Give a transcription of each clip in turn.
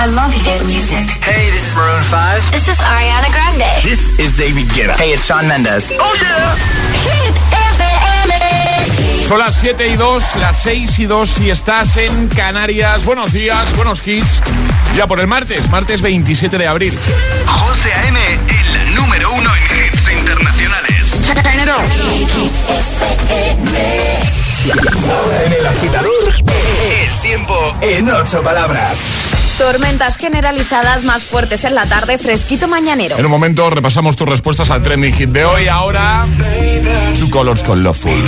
I love hit music. Hey, this is Maroon 5. This is Ariana Grande. This is David Guetta. Hey, it's Shawn Mendes. Oh yeah. Hit FM. Son las 7 y 2, las 6 y 2 si estás en Canarias. Buenos días, buenos hits. Ya por el martes, martes 27 de abril. José A.M., el número uno en hits internacionales. Ahora en el agitador, El tiempo en ocho palabras. Tormentas generalizadas más fuertes en la tarde, fresquito mañanero. En un momento repasamos tus respuestas al trending hit de hoy. Ahora, Two Colors con Loveful.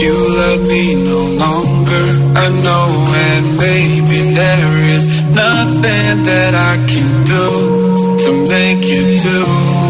You love me no longer. I know, and maybe there is nothing that I can do to make you do.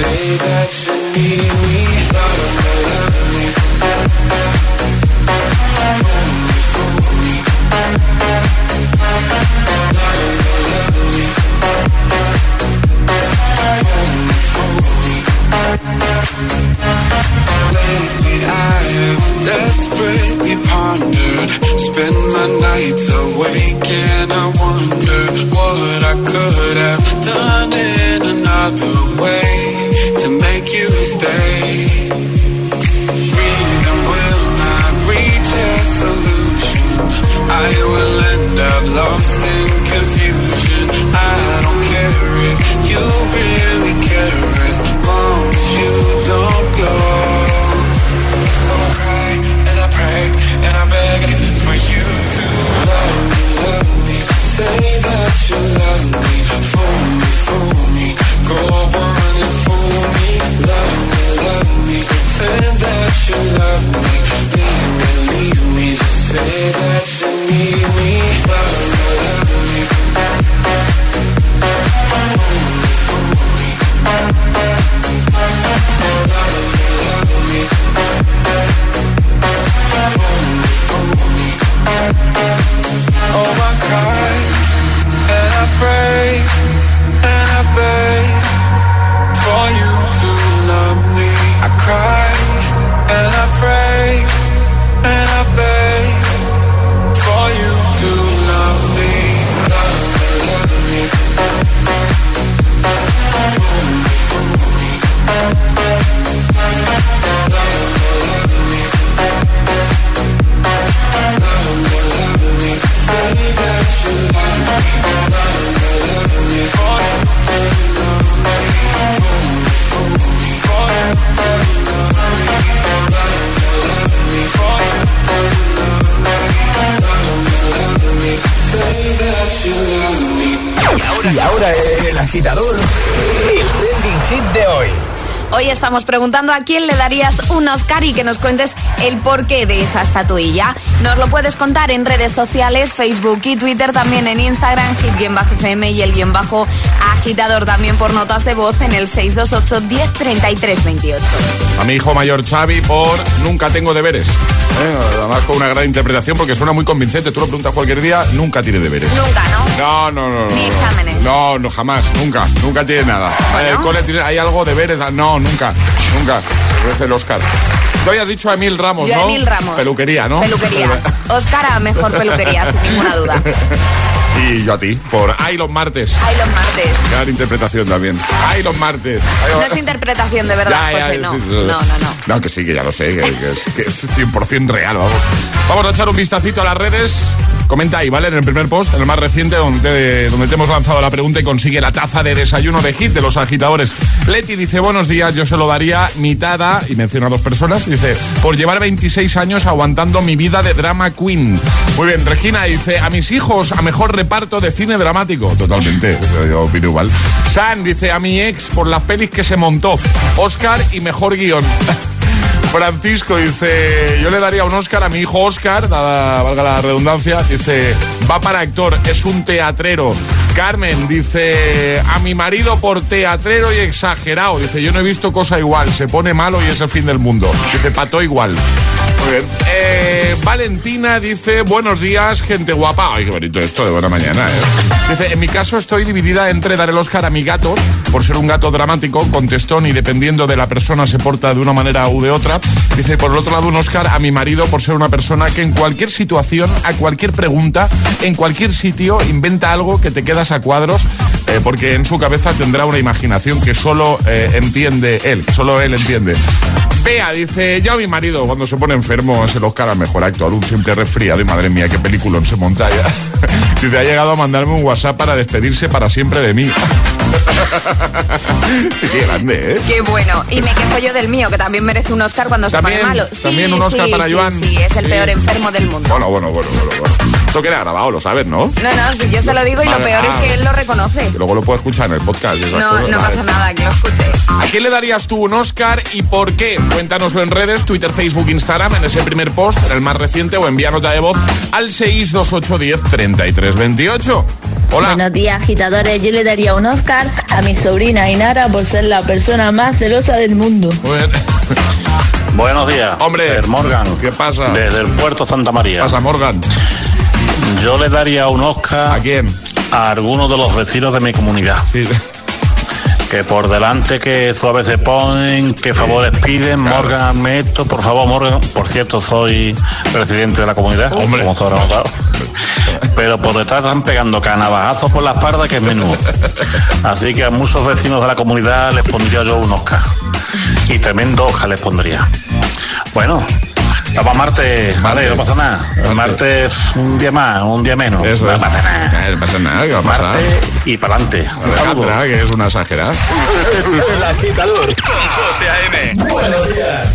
say that you need me, me, me. Me. Lately I have desperately pondered Spend my nights awake and I wonder What I could have done stay Reason will not reach a solution I will end up lost in confusion. I don't care if you really care As long as you don't you Y ahora el agitador, el trending hit de hoy. Hoy estamos preguntando a quién le darías un Oscar y que nos cuentes el porqué de esa estatuilla. Nos lo puedes contar en redes sociales, Facebook y Twitter, también en Instagram, hit-fm y el guion bajo agitador también por notas de voz en el 628 10 33 28. A mi hijo mayor Xavi por Nunca tengo deberes. ¿Eh? Además con una gran interpretación porque suena muy convincente. Tú lo preguntas cualquier día, nunca tiene deberes. Nunca, ¿no? No, no, no. no, Ni exámenes. No, no, jamás, nunca, nunca tiene nada. Bueno. Eh, tiene- ¿Hay algo deberes? Ah, No, nunca, nunca. El Oscar. Tú habías dicho a Emil Ramos, Yo ¿no? Emil Ramos. Peluquería, ¿no? Peluquería. Oscar a mejor peluquería, sin ninguna duda. Y yo a ti, por Ay los martes. Ay, los martes. Gran interpretación también. Ay los martes. No es interpretación de verdad, Ya, ya, José, no. sí, sí. No, no, no. No, que sí, que ya lo sé, que, que es, que es 100% real, vamos. Vamos a echar un vistacito a las redes. Comenta ahí, ¿vale? En el primer post, en el más reciente, donde, donde te hemos lanzado la pregunta y consigue la taza de desayuno de hit de los agitadores. Leti dice, buenos días, yo se lo daría mitad a, y menciona a dos personas, dice, por llevar 26 años aguantando mi vida de drama queen. Muy bien, Regina dice, a mis hijos a mejor reparto de cine dramático. Totalmente, yo opino igual. San dice, a mi ex por las pelis que se montó. Oscar y mejor guion. Francisco dice, yo le daría un Oscar a mi hijo Oscar, nada, valga la redundancia, dice, va para actor, es un teatrero. Carmen dice, a mi marido por teatrero y exagerado, dice, yo no he visto cosa igual, se pone malo y es el fin del mundo. Dice, pató igual. Muy bien. Eh, Valentina dice, buenos días, gente guapa. Ay, qué bonito esto de buena mañana, ¿eh? Dice, en mi caso estoy dividida entre dar el Oscar a mi gato, por ser un gato dramático, contestón y dependiendo de la persona se porta de una manera u de otra. Dice, por el otro lado, un Oscar a mi marido por ser una persona que en cualquier situación, a cualquier pregunta, en cualquier sitio, inventa algo que te quedas a cuadros, eh, porque en su cabeza tendrá una imaginación que solo eh, entiende él, solo él entiende. Bea dice, yo a mi marido cuando se pone enfermo es el Oscar al mejor actor, un simple resfriado y madre mía, qué película se monta ya. Dice, ha llegado a mandarme un WhatsApp para despedirse para siempre de mí. qué grande, ¿eh? Qué bueno. Y me quejo yo del mío, que también merece un Oscar cuando También, se pone malo. Sí, también un Oscar sí, para sí, Joan. Sí, es el Sí. peor enfermo del mundo. Bueno, bueno, bueno, bueno, bueno. Esto queda grabado, lo sabes, ¿no? No, no, si yo se lo digo y lo peor es ah. que él lo reconoce. Luego lo puedo escuchar en el podcast. No, cosas, no vale. pasa nada, que lo escuche. ¿A quién le darías tú un Oscar y por qué? Cuéntanoslo en redes, Twitter, Facebook, Instagram, en ese primer post, en el más reciente, o envía nota de voz al 62810 3328. Hola. Buenos días, agitadores. Yo le daría un Oscar a mi sobrina Inara por ser la persona más celosa del mundo. Buenos días. Hombre, Morgan. ¿qué pasa? Desde el puerto Santa María. Pasa, Morgan. Yo le daría un Oscar ¿A quién? a alguno de los vecinos de mi comunidad. Sí. Que por delante que suave se ponen, que favores piden, Morgan, hazme esto, por favor, Morgan. Por cierto, soy presidente de la comunidad, Hombre. como notado. Pero por detrás están pegando canabajazos por la espalda que es menudo. Así que a muchos vecinos de la comunidad les pondría yo un Oscar. Y tremendo Oscar les pondría. Bueno, estamos a martes, vale, no pasa nada. El martes un día más, un día menos. Eso no es. pasa nada. Eh, No pasa nada, ¿qué va a pasar? Martes y para adelante. Un saludo. Alejandra, que es una exagerada. El agitador. Con José A.M. Buenos días.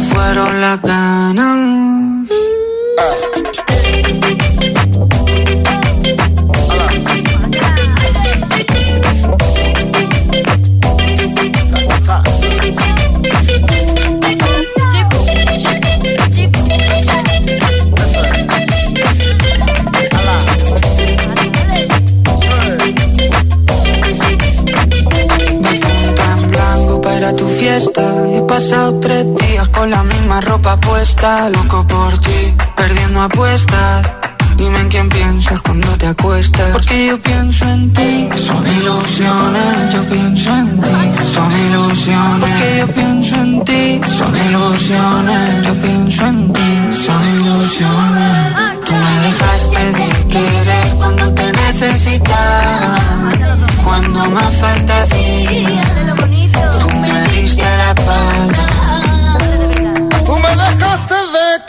fueron las ganas. De punta en blanco para tu fiesta. He pasado tres días con la misma ropa puesta. Loco por ti, perdiendo apuestas. Dime en quién piensas cuando te acuestas. Porque yo pienso en ti. Son ilusiones, yo pienso en ti. Son ilusiones. Porque yo pienso en ti. Son ilusiones, yo pienso en ti. Son ilusiones. Tú me dejaste de querer cuando te necesitaba. Cuando más falta hacía. Tú me diste la espalda.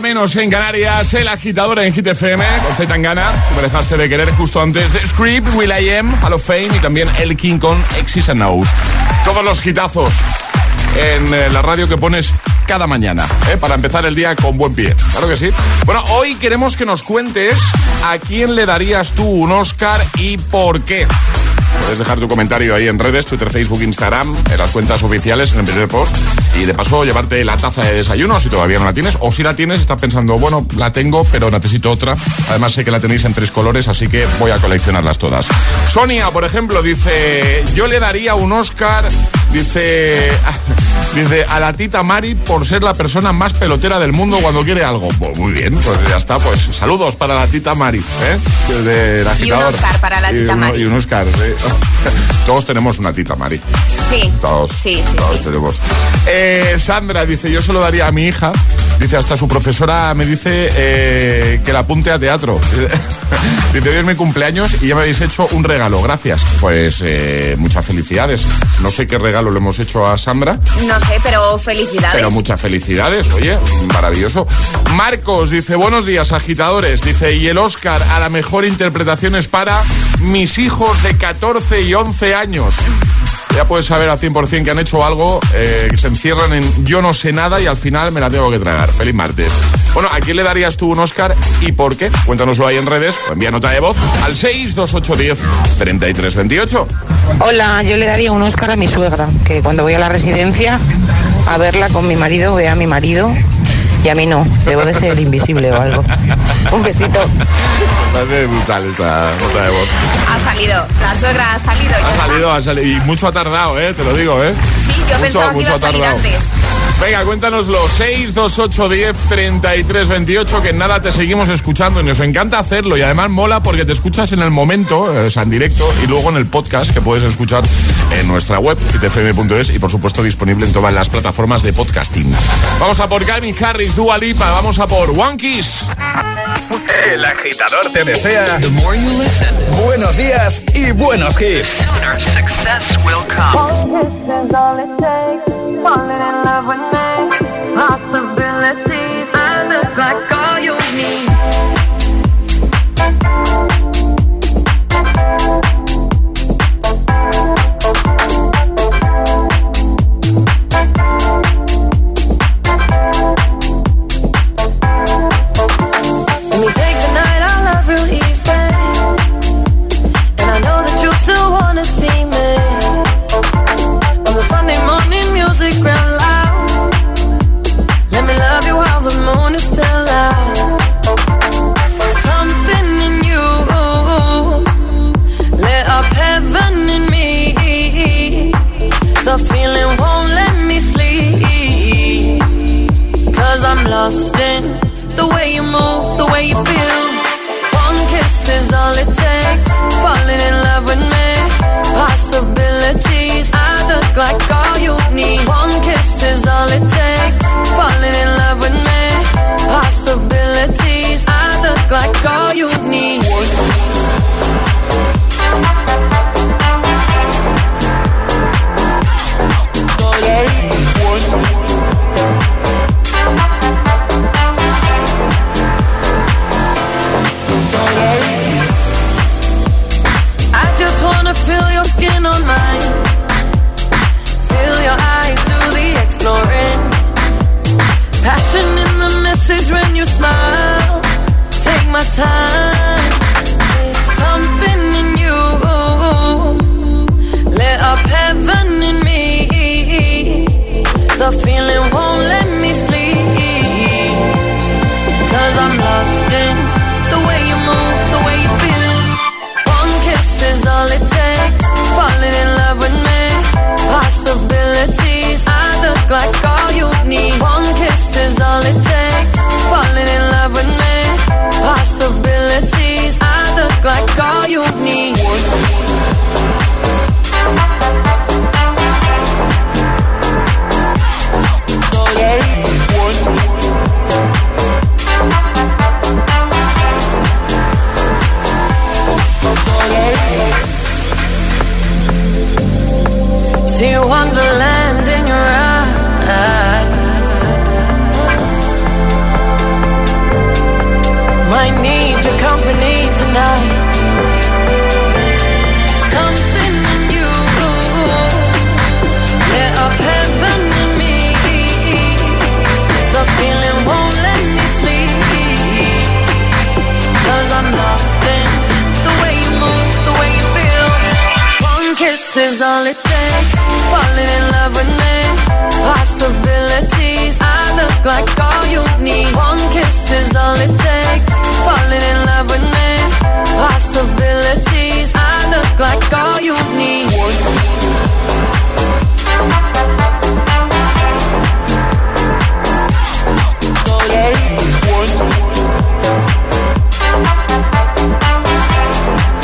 Menos en Canarias, el agitador en Hit FM, con Z Tangana, que me dejaste de querer justo antes de Script, Will I Am, Hall of Fame y también El King con Exis and Nose. Todos los hitazos en eh, la radio que pones cada mañana, ¿eh? para empezar el día con buen pie. Claro que sí. Bueno, hoy queremos que nos cuentes a quién le darías tú un Oscar y por qué. Puedes dejar tu comentario ahí en redes, Twitter, Facebook, Instagram, en las cuentas oficiales, en el primer post. Y de paso, llevarte la taza de desayuno si todavía no la tienes. O si la tienes, estás pensando, bueno, la tengo, pero necesito otra. Además, sé que la tenéis en tres colores, así que voy a coleccionarlas todas. Sonia, por ejemplo, dice: Yo le daría un Oscar, dice. Dice a la tita Mari por ser la persona más pelotera del mundo cuando quiere algo. Pues muy bien, pues ya está. Pues saludos para la tita Mari. ¿eh? Desde Y un. Oscar para la Y tita Mari. Y un Oscar. Todos tenemos una tita Mari. Sí. Todos. Sí, sí, todos sí. tenemos. Eh, Sandra dice, yo se lo daría a mi hija. Dice, hasta su profesora me dice eh, que la apunte a teatro. dice, hoy es mi cumpleaños y ya me habéis hecho un regalo. Gracias. Pues eh, muchas felicidades. No sé qué regalo le hemos hecho a Sandra. No sé, pero felicidades. Pero muchas felicidades, oye, maravilloso. Marcos dice, buenos días, agitadores. Dice, y el Oscar a la mejor interpretación es para mis hijos de 14 y 11 años. Ya puedes saber al 100% que han hecho algo, eh, que se encierran en yo no sé nada y al final me la tengo que tragar. Feliz martes. Bueno, ¿a quién le darías tú un Oscar y por qué? Cuéntanoslo ahí en redes o envía nota de voz al 628103328. Hola, yo le daría un Oscar a mi suegra, que cuando voy a la residencia a verla con mi marido, ve a mi marido y a mí no. Debo de ser invisible o algo. Un besito. Me parece brutal esta nota de voz. Ha salido. La suegra ha salido. Ha salido, ha salido. Y mucho ha tardado, ¿eh? Te lo digo, ¿eh? Sí, yo mucho, pensaba que mucho iba a ha salir antes. Venga, cuéntanoslo. 628 10 33 28, que en nada te seguimos escuchando y nos encanta hacerlo. Y además mola porque te escuchas en el momento, eh, o sea, en directo, y luego en el podcast que puedes escuchar en nuestra web, itfm.es, y por supuesto disponible en todas las plataformas de podcasting. Vamos a por Calvin Harris, Dua Lipa, vamos a por One Kiss. El agitador te desea buenos días y buenos hits. Success will come. falling in love with me.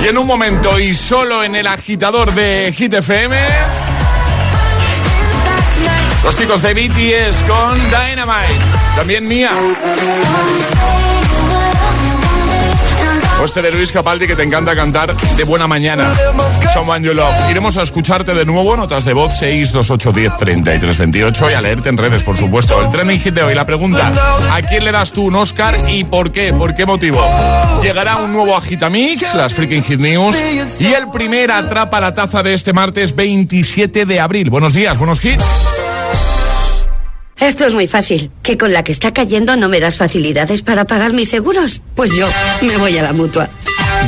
Y en un momento y solo en el agitador de Hit FM, los chicos de BTS con Dynamite. También mía. O este de Luis Capaldi que te encanta cantar de buena mañana. Someone You Love. Iremos a escucharte de nuevo, notas de voz 628103328 y a leerte en redes, por supuesto. El trending hit de hoy, la pregunta, ¿a quién le das tú un Oscar y por qué? ¿Por qué motivo? Llegará un nuevo Agitamix, las Freaking Hit News y el primer atrapa la taza de este martes 27 de abril. Buenos días, buenos hits. Esto es muy fácil. ¿Que con la que está cayendo no me das facilidades para pagar mis seguros? Pues yo me voy a la mutua.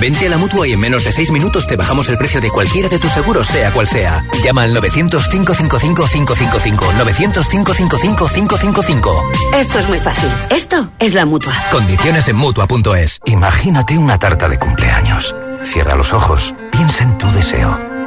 Vente a la mutua y en menos de 6 minutos te bajamos el precio de cualquiera de tus seguros, sea cual sea. Llama al 900-555-555. 900-555-555. Esto es muy fácil. Esto es la mutua. Condiciones en mutua.es. Imagínate una tarta de cumpleaños. Cierra los ojos, piensa en tu deseo.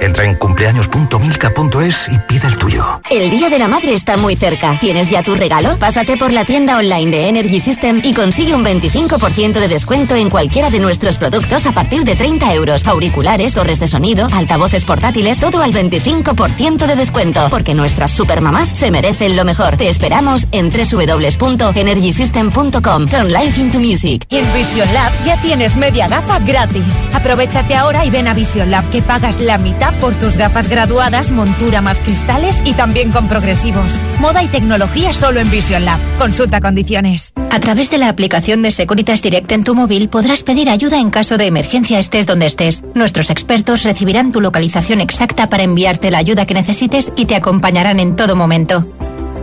Entra en cumpleaños.milka.es y pide el tuyo. El Día de la Madre está muy cerca. ¿Tienes ya tu regalo? Pásate por la tienda online de Energy System y consigue un 25% de descuento en cualquiera de nuestros productos a partir de 30 euros. Auriculares, torres de sonido, altavoces portátiles, todo al 25% de descuento. Porque nuestras supermamás se merecen lo mejor. Te esperamos en www.energysystem.com. Turn life into music. Y en Vision Lab ya tienes media gafa gratis. Aprovechate ahora y ven a Vision Lab que pagas la mitad por tus gafas graduadas, montura más cristales y también con progresivos. Moda y tecnología solo en Vision Lab. Consulta condiciones. A través de la aplicación de Securitas Direct en tu móvil podrás pedir ayuda en caso de emergencia estés donde estés. Nuestros expertos recibirán tu localización exacta para enviarte la ayuda que necesites y te acompañarán en todo momento.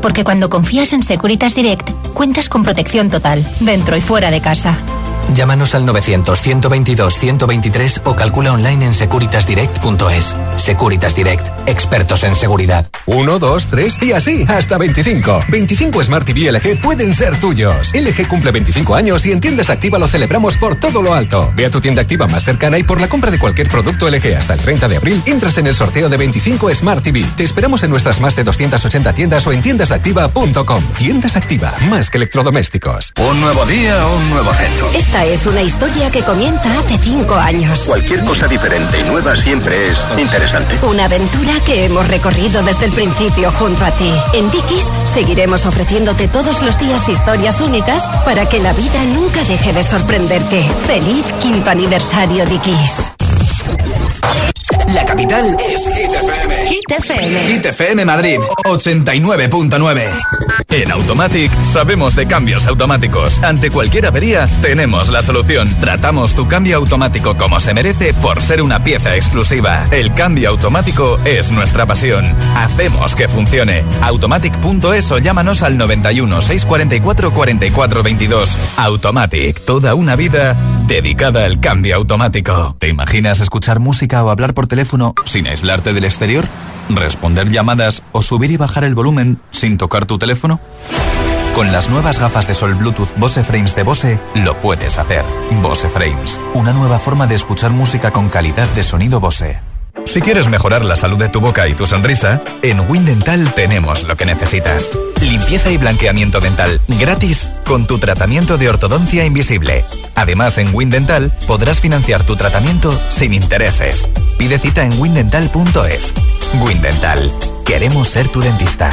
Porque cuando confías en Securitas Direct, cuentas con protección total, dentro y fuera de casa. Llámanos al 900-122-123 o calcula online en securitasdirect.es. Securitas Direct, expertos en seguridad. 1, 2, 3 y así hasta 25. 25 Smart TV LG pueden ser tuyos. LG cumple 25 años y en tiendas activa lo celebramos por todo lo alto. Ve a tu tienda activa más cercana y por la compra de cualquier producto LG hasta el 30 de abril, entras en el sorteo de 25 Smart TV. Te esperamos en nuestras más de 280 tiendas o en tiendasactiva.com. Tiendas Activa, más que electrodomésticos. Un nuevo día, un nuevo reto. Esta es una historia que comienza hace cinco años. Cualquier cosa diferente y nueva siempre es interesante. Una aventura que hemos recorrido desde el principio junto a ti. En Dickies seguiremos ofreciéndote todos los días historias únicas para que la vida nunca deje de sorprenderte. Feliz quinto aniversario Dickies. La capital es Hit FM. Hit FM. Hit FM Madrid 89.9. En Automatic sabemos de cambios automáticos. Ante cualquier avería tenemos la solución. Tratamos tu cambio automático como se merece por ser una pieza exclusiva. El cambio automático es nuestra pasión. Hacemos que funcione. Automatic.es o llámanos al 91 644 44 22. Automatic, toda una vida dedicada al cambio automático. ¿Te imaginas escuchar música o hablar por teléfono sin aislarte del exterior? ¿Responder llamadas o subir y bajar el volumen sin tocar tu teléfono? Con las nuevas gafas de sol Bluetooth Bose Frames de Bose lo puedes hacer. Bose Frames, una nueva forma de escuchar música con calidad de sonido Bose. Si quieres mejorar la salud de tu boca y tu sonrisa, en Windental tenemos lo que necesitas. Limpieza y blanqueamiento dental gratis con tu tratamiento de ortodoncia invisible. Además, en Windental podrás financiar tu tratamiento sin intereses. Pide cita en windental.es. Windental. Queremos ser tu dentista.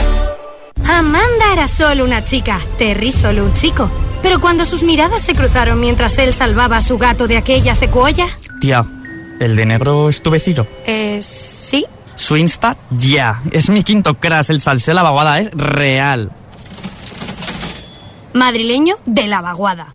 Amanda era solo una chica, Terry solo un chico. Pero cuando sus miradas se cruzaron mientras él salvaba a su gato de aquella secuoya... Tía, ¿el de negro es tu vecino? Eh, sí. Su Insta, ya. Es mi quinto crash, el salseo de la vaguada es real. Madrileño de la vaguada.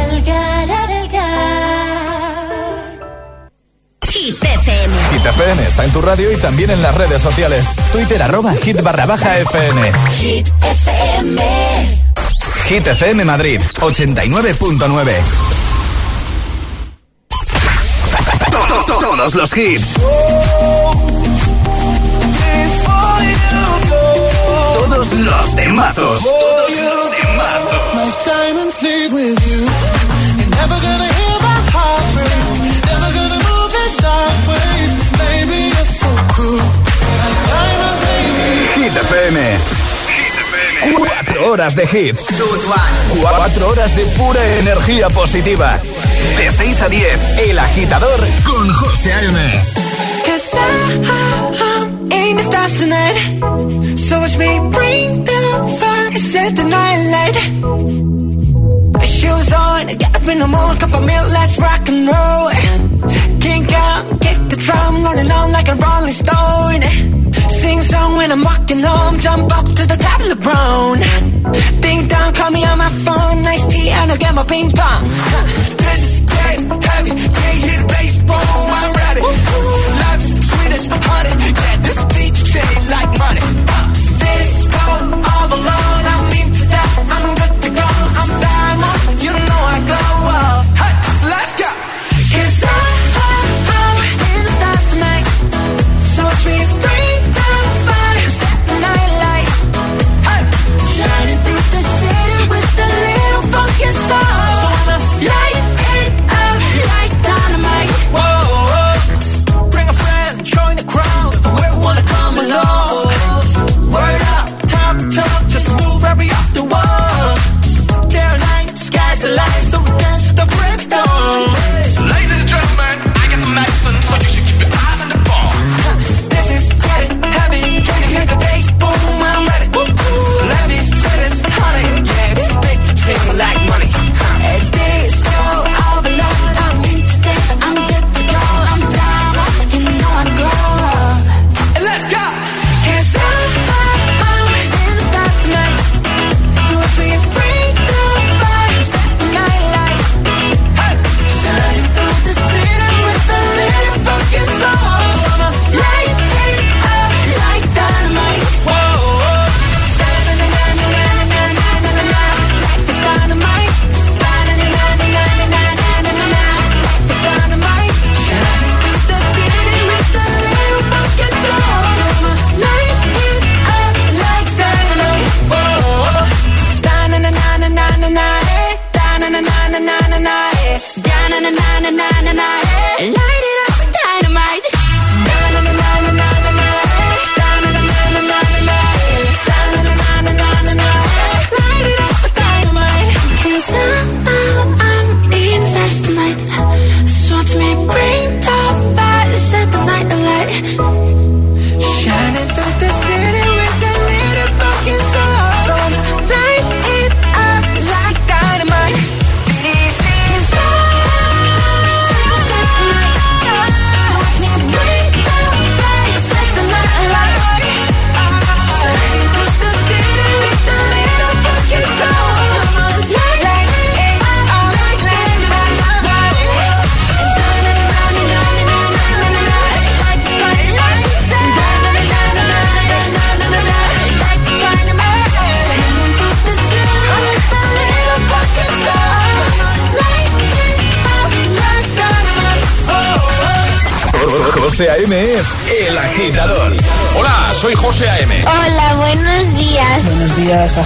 Hit FM está en tu radio y también en las redes sociales. Twitter arroba hit barra baja FM. Hit FM. Hit FM Madrid 89.9. To- to- Todos los hits. Todos los temazos. Todos los temazos. Horas de hits. Cuatro horas de pura energía positiva. De 6 a 10, El Agitador con José A.M. Night light. Shoes on, get up in the morning, cup of milk, let's rock and roll. Kink out, kick the drum, rolling on like a rolling stone. Sing song when I'm walking home, jump up to the top of the brown. Ding dong, call me on my phone, nice tea, and I'll get my ping pong. This is great, heavy, can't the bass, boom, I'm ready. Life is sweet as honey,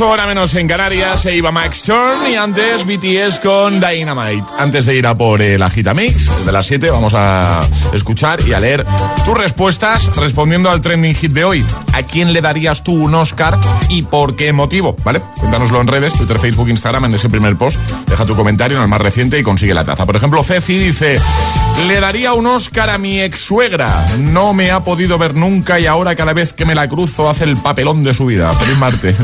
7.38 hora menos en Canarias, se iba Max Turn y antes BTS con Dynamite. Antes de ir a por el Agitamix, el de las 7, vamos a escuchar y a leer tus respuestas respondiendo al trending hit de hoy. ¿A quién le darías tú un Oscar y por qué motivo? ¿Vale? Cuéntanoslo en redes, Twitter, Facebook, Instagram, en ese primer post. Deja tu comentario en el más reciente y consigue la taza. Por ejemplo, Ceci dice, le daría un Oscar a mi ex suegra. No me ha podido ver nunca y ahora cada vez que me la cruzo hace el papelón de su vida. Feliz martes.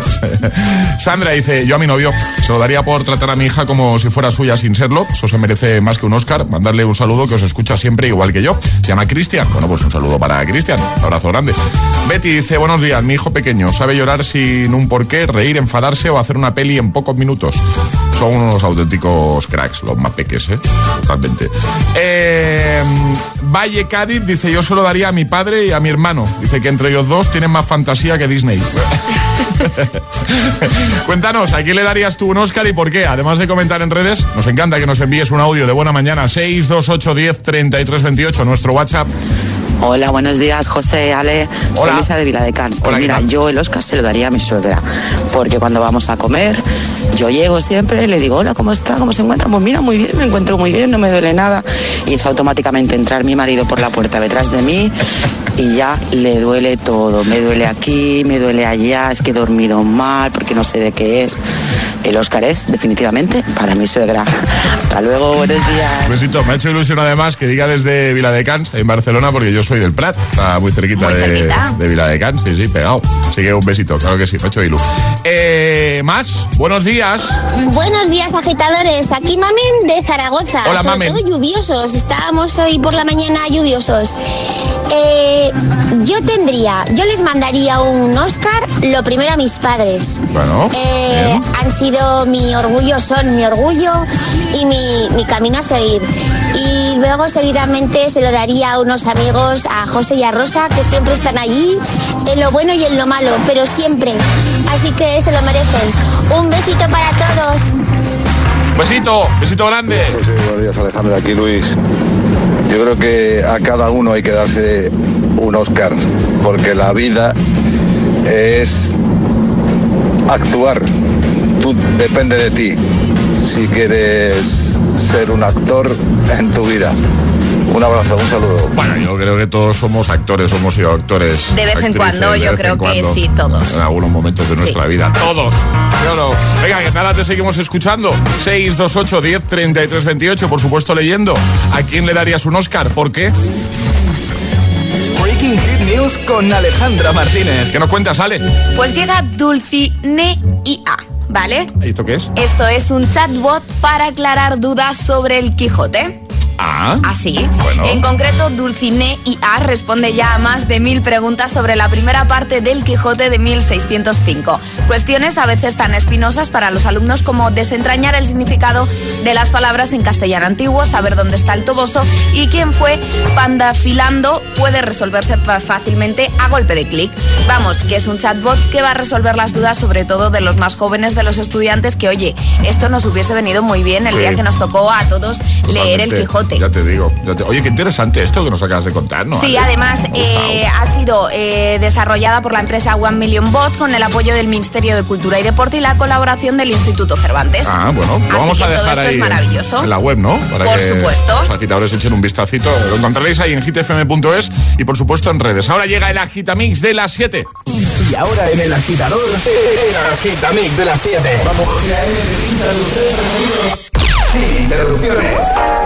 Sandra dice, yo a mi novio se lo daría por tratar a mi hija como si fuera suya sin serlo. Eso se merece más que un Oscar. Mandarle un saludo que os escucha siempre igual que yo. Se llama Cristian. Bueno, pues un saludo para Cristian. Abrazo grande. Betty dice, buenos días, mi hijo pequeño sabe llorar sin un porqué, reír, enfadarse o hacer una peli en pocos minutos. Son unos auténticos cracks, los más ¿eh? Totalmente. Eh, Valle Cádiz dice, yo se lo daría a mi padre y a mi hermano. Dice que entre ellos dos tienen más fantasía que Disney. Cuéntanos, ¿a quién le darías tú un Oscar y por qué? Además de comentar en redes, nos encanta que nos envíes un audio de buena mañana 628 10 33 28, nuestro WhatsApp. Hola, buenos días, José, Ale. Soy Hola. Luisa de Viladecans. Pues Hola, ¿qué mira, yo el Oscar se lo daría a mi suegra, porque cuando vamos a comer, yo llego siempre y le digo, hola, ¿cómo está? ¿Cómo se encuentra? Pues mira, muy bien, me encuentro muy bien, no me duele nada. Y es automáticamente entrar mi marido por la puerta detrás de mí y ya le duele todo. Me duele aquí, me duele allá, es que he dormido mal, porque no sé de qué es. el Oscar es definitivamente para mi suegra. Hasta luego, buenos días. Besito, me ha hecho ilusión además que diga desde Viladecans, en Barcelona, porque yo soy del Prat, está muy cerquita, Muy de, cerquita. de Viladecans, sí, sí, pegado. Así que un besito, claro que sí, hecho ilu. Eh, más, buenos días. Buenos días, agitadores. Aquí Mamen de Zaragoza. Hola, Sobre Mamen. todo lluviosos. Estábamos hoy por la mañana lluviosos. Eh, yo tendría, yo les mandaría un Oscar, lo primero a mis padres. Bueno, Eh, han sido mi orgullo, son mi orgullo y mi, mi camino a seguir. Y luego seguidamente se lo daría a unos amigos, a José y a Rosa, que siempre están allí, en lo bueno y en lo malo, pero siempre. Así que se lo merecen. Un besito para todos. Besito, besito grande. Buenos días Alejandro, aquí Luis. Yo creo que a cada uno hay que darse un Oscar, porque la vida es actuar. Tú depende de ti si quieres ser un actor en tu vida. Un abrazo, un saludo. Bueno, yo creo que todos somos actores, hemos sido actores. De vez en cuando, yo creo que cuando, sí, todos. En algunos momentos de nuestra vida. Todos. Yo no. Venga, que nada, te seguimos escuchando. 628 10 33 28. Por supuesto, leyendo. ¿A quién le darías un Oscar? ¿Por qué? Breaking Hit News con Alejandra Martínez. ¿Qué nos cuentas, Ale? Pues llega Dulcine IA, ¿vale? ¿Y esto qué es? Esto es un chatbot para aclarar dudas sobre el Quijote. Ah. Así. Bueno. En concreto, Dulcine IA responde ya a más de mil preguntas sobre la primera parte del Quijote de 1605. Cuestiones a veces tan espinosas para los alumnos como desentrañar el significado de las palabras en castellano antiguo, saber dónde está el toboso y quién fue Pandafilando puede resolverse fácilmente a golpe de clic. Vamos, que es un chatbot que va a resolver las dudas sobre todo de los más jóvenes de los estudiantes que, oye, esto nos hubiese venido muy bien el Sí. día que nos tocó a todos leer el Totalmente. Quijote. Ya te digo. ya te- Oye, qué interesante esto que nos acabas de contar, ¿no? Sí, Ale? además eh, ha sido eh, desarrollada por la empresa One Million Bot con el apoyo del Ministerio de Cultura y Deporte y la colaboración del Instituto Cervantes. Ah, bueno, lo Así vamos que a todo dejar esto ahí es maravilloso. en la web, ¿no? Para Por que supuesto. Los agitadores echen un vistacito. Lo encontraréis ahí en hitfm.es y por supuesto en redes. Ahora llega el agitamix de las 7. Y ahora en el agitador, el agitamix de las 7. Vamos. Sin interrupciones.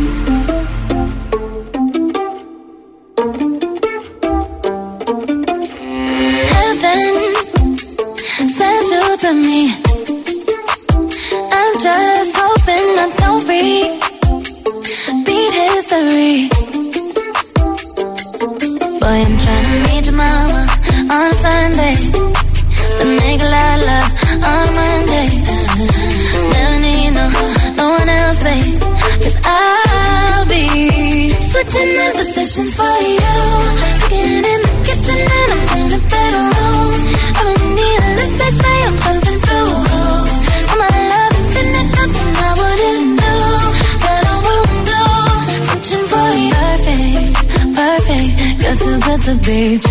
stage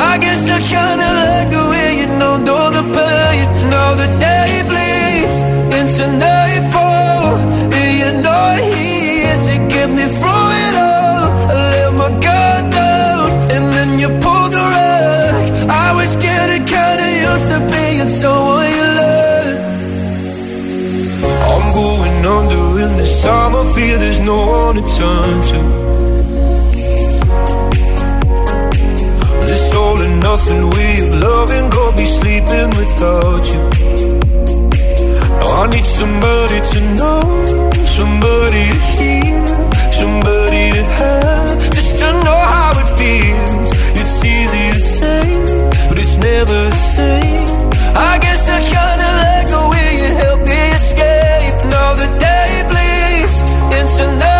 I guess I kinda like the way you know, know the pain, know the day bleeds into nightfall, and you're not here to get me through it all. I let my guard down, and then you pulled the rug. I was getting kinda used to being someone you love. I'm going under in the summer, fear there's no one to turn to. nothing we've loved and go be sleeping without you. I need somebody to know, somebody to hear, somebody to have, just to know how it feels. It's easy to say, but it's never the same. I guess I kinda let go. Will you help me escape? Now day bleeds into night.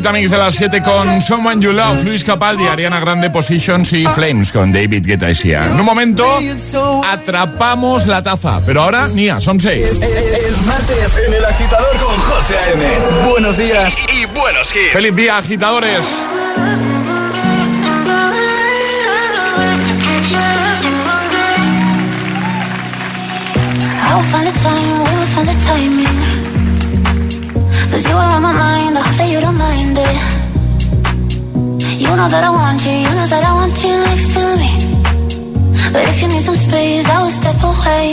El agitamix de las 7 con Someone You Love, Luis Capaldi, Ariana Grande, Positions y Flames con David Guetta y Sia. En un momento atrapamos la taza, pero ahora, Nia, son 6. Es martes en el agitador con José A.M. Buenos días y, buenos hits. ¡Feliz día, agitadores! You are on my mind, I hope that you don't mind it. You know that I want you, you know that I want you next to me. But if you need some space, I will step away.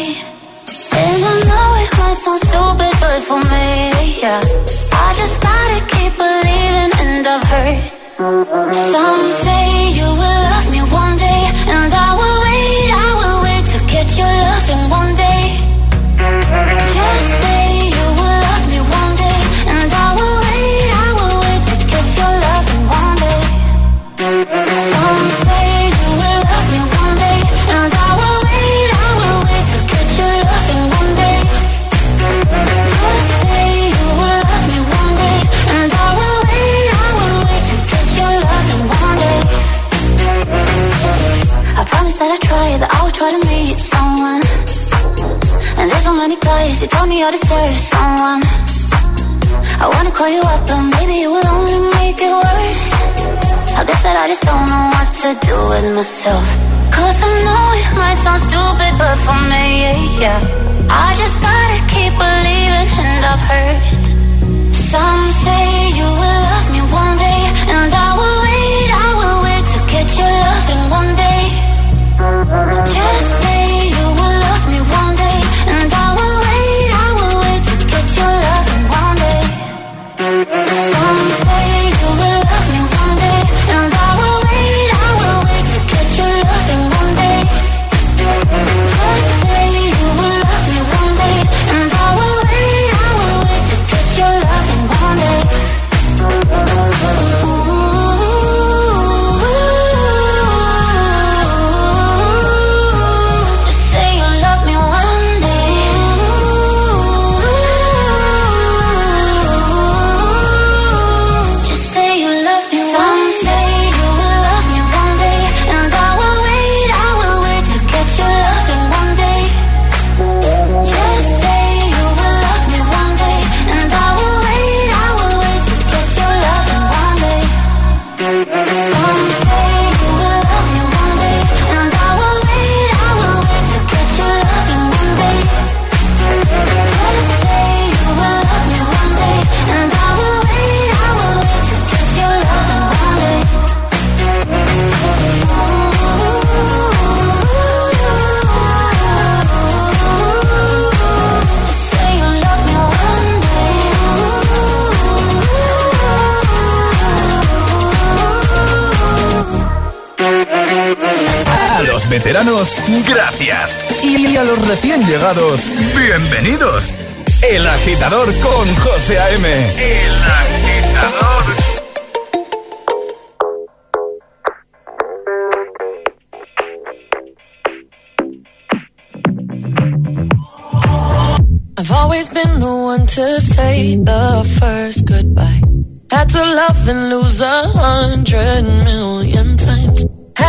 And I know it might sound stupid, but for me, yeah. I just gotta keep believing, and I've heard. Some say you will love me one day, and I will wait, I will wait to get your love in one day. Veteranos, gracias. Y a los recién llegados, bienvenidos. El agitador con José A.M. El agitador. I've always been the one to say the first goodbye. Had to love and lose a hundred million times.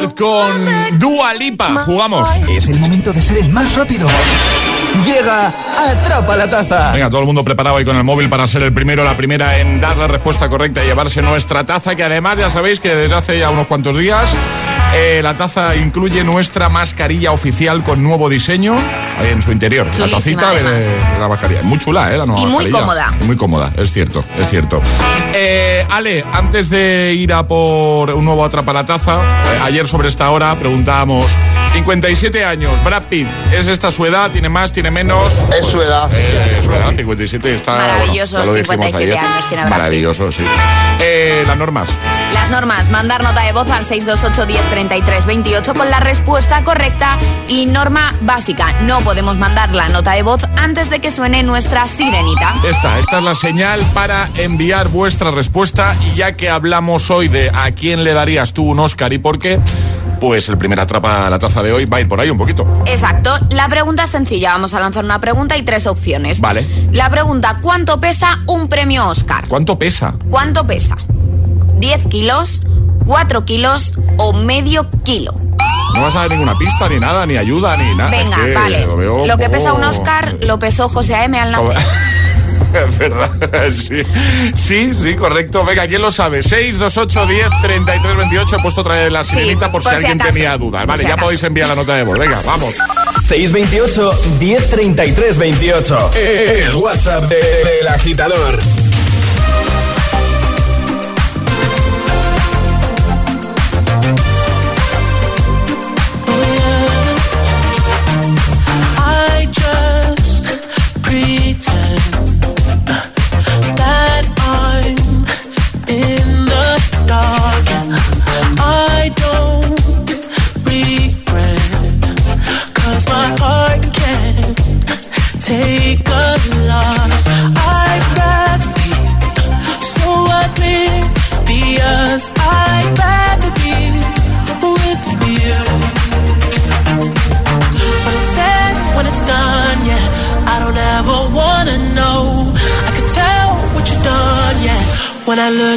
Con Dua Lipa. Jugamos. Es el momento de ser el más rápido. Llega Atrapa la Taza. Venga, todo el mundo preparado ahí con el móvil para ser el primero, la primera en dar la respuesta correcta y llevarse nuestra taza, que además ya sabéis que desde hace ya unos cuantos días eh, la taza incluye nuestra mascarilla oficial con nuevo diseño en su interior. la tacita de, la mascarilla. Muy chula, ¿eh? La nueva Y muy mascarilla. cómoda. Muy cómoda, es cierto, es cierto. Eh, Ale, antes de ir a por un nuevo Atrapa la Taza, eh, ayer sobre esta hora preguntábamos 57 años, Brad Pitt, ¿es esta su edad? ¿Tiene más? ¿Tiene menos? Es su edad. Eh, su edad, 57 está... Maravillosos, bueno, ya lo dijimos 57 ayer. años tiene Brad Pitt. Maravilloso, sí. Eh, las normas. Las normas, mandar nota de voz al 628 10 33 28 con la respuesta correcta y norma básica, no podemos mandar la nota de voz antes de que suene nuestra sirenita. Esta, esta es la señal para enviar vuestra respuesta y ya que hablamos hoy de a quién le darías tú un Oscar y por qué, pues el primer atrapa la taza de hoy va a ir por ahí un poquito. Exacto, la pregunta es sencilla, vamos a lanzar una pregunta y tres opciones. Vale. La pregunta, ¿cuánto pesa un premio Oscar? ¿Cuánto pesa? ¿Cuánto pesa? ¿10 kilos, 4 kilos o medio kilo? No vas a dar ninguna pista, ni nada, ni ayuda, ni nada. Venga, Es que vale. Lo, que pesa un Oscar lo pesó José A.M. al nacer. Es verdad, sí. Sí, sí, correcto. Venga, ¿quién lo sabe? 6, 2, 8, 10, 33, 28. He puesto otra vez la sirenita por, por si si alguien acaso. tenía dudas. Vale, si ya acaso. podéis enviar la nota de voz. Venga, vamos. 628 1033 28. El WhatsApp de- del agitador.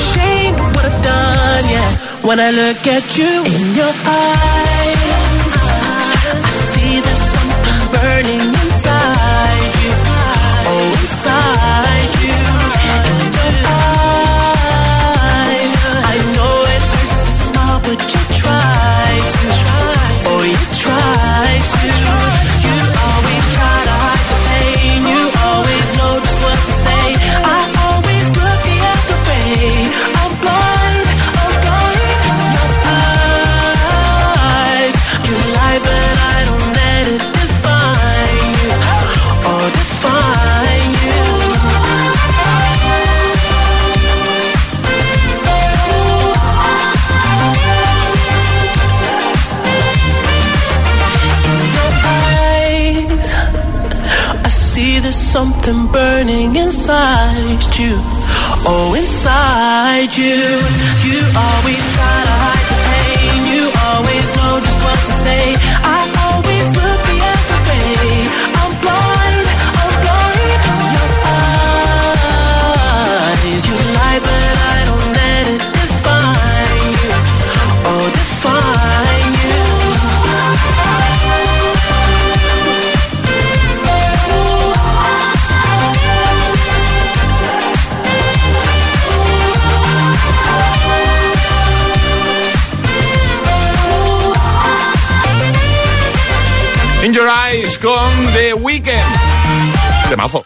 ashamed of what I've done, yeah. When I look at you in your eyes. inside you, oh inside you, you always. Weekend. Temazo.